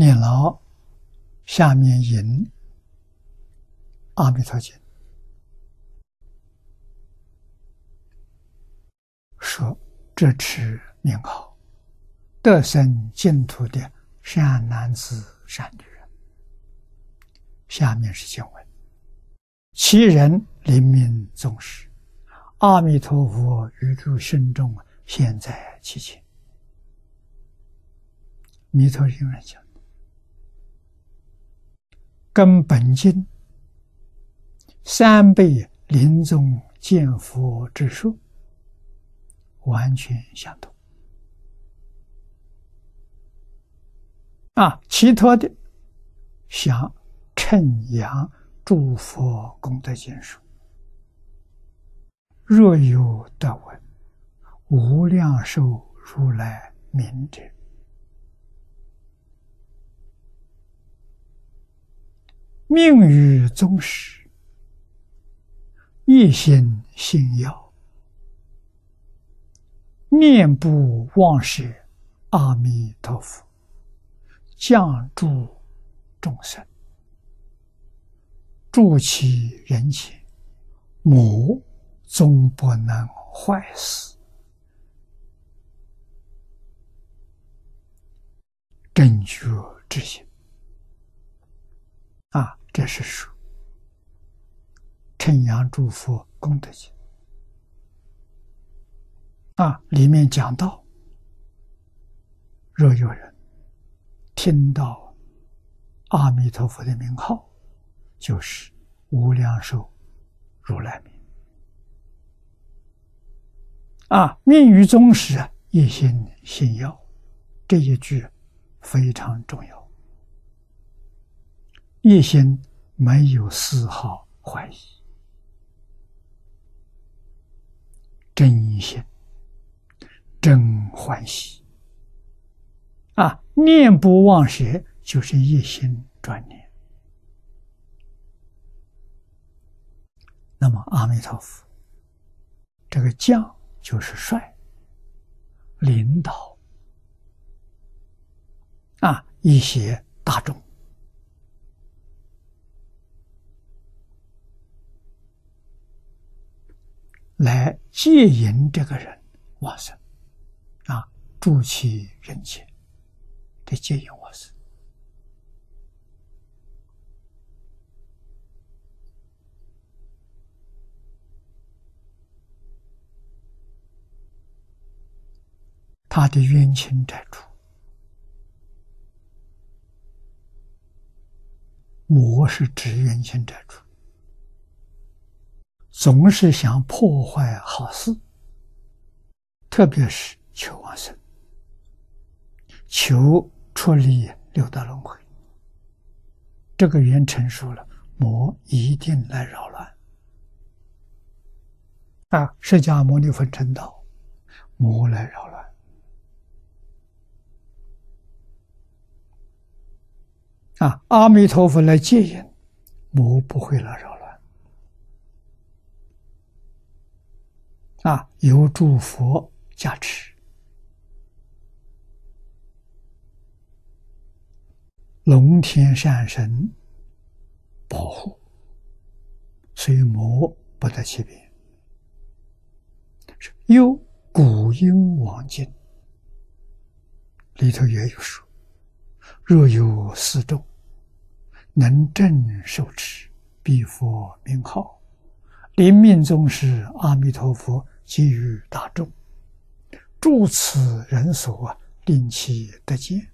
念牢下面引《阿弥陀经》，说这持名号得生净土的善男子、善女人。下面是经文：其人临命终时，阿弥陀佛于诸心中现，在其前。弥陀经上讲，跟本经三倍临终见佛之说完全相同。啊，其他的像称扬诸佛功德经书，若有得闻无量寿如来名者。命于宗师，一心信要，念不忘舍阿弥陀佛，降诸众生，助其人前，母终不能坏死，正觉之心。啊，这是说称扬诸佛功德经啊，里面讲到，若有人听到阿弥陀佛的名号，就是无量寿如来名啊，命于宗时，一心信要，这一句非常重要。一心没有丝毫怀疑，真心真欢喜啊！念不忘舍，就是一心专念。那么阿弥陀佛，这个将就是帅，领导啊一些大众。来借引这个人往生，啊，助其人间，这接引往生。他的冤亲债主，魔是指冤亲债主。总是想破坏好事，特别是求往生、求出离六道轮回。这个缘成熟了，魔一定来扰乱。啊，释迦牟尼佛成道，魔来扰乱。啊，阿弥陀佛来接引，魔不会来扰。啊，有诸佛加持，龙天善神保护，所以魔不得其边。有古音王经里头也有说：若有四众能正受持，必佛名号。临命终时，阿弥陀佛给予大众，助此人所啊，令其得见。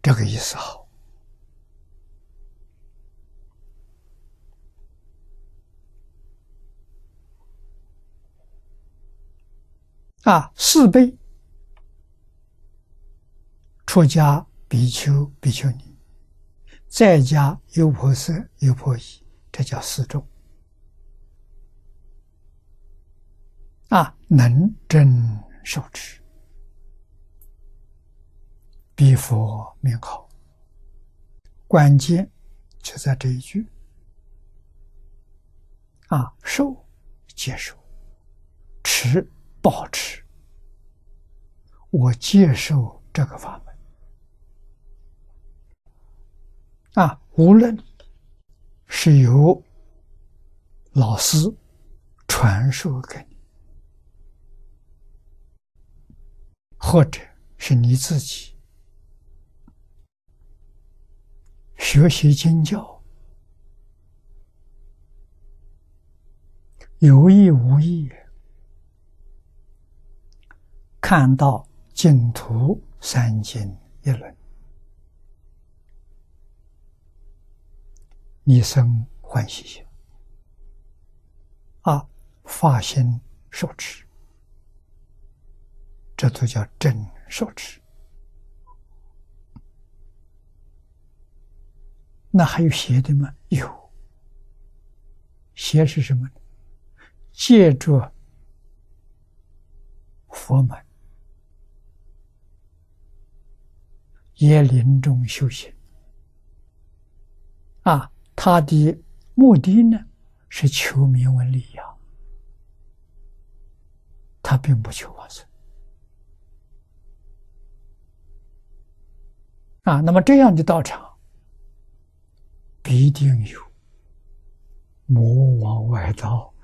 这个意思好啊，四倍。出家比丘、比丘尼，在家优婆塞、优婆夷，这叫四众。啊，能真受持，必佛名号。关键就在这一句。啊，受接受，持、保持，我接受这个法门啊，无论是由老师传授给你，或者是你自己学习经教，有意无意。看到净土三经一论，你生欢喜心啊，发心受持，这都叫真受持。那还有邪的吗？有，邪是什么呢？借助佛门。也临终修行啊，他的目的呢是求名闻利养，他并不求往生啊。那么这样的道场必定有魔王外道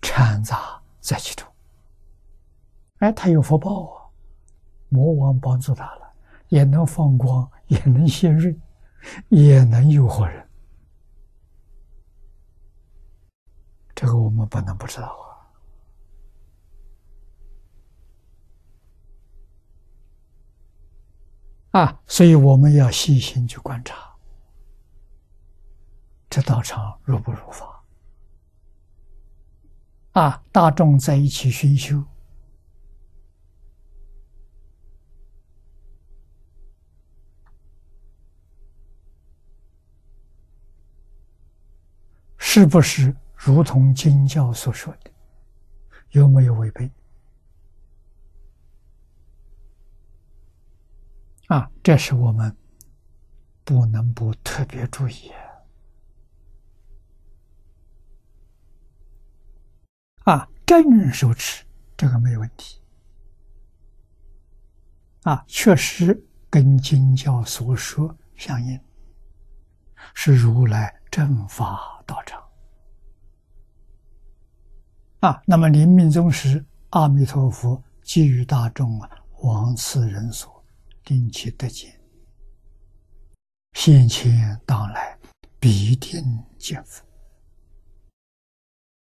掺杂在其中。哎，他有福报啊，魔王帮助他了。也能放光，也能显锐，也能诱惑人。们不能不知道啊！啊，所以我们要细心去观察，这道场如不如法？啊，大众在一起熏修。是不是如同经教所说的？有没有违背？啊，这是我们不能不特别注意啊！正受持这个没有问题啊，确实跟经教所说相应，是如来正法。道场啊，那么临命终时，阿弥陀佛给予大众啊，往此人所，令其得见，现前当来必定见佛。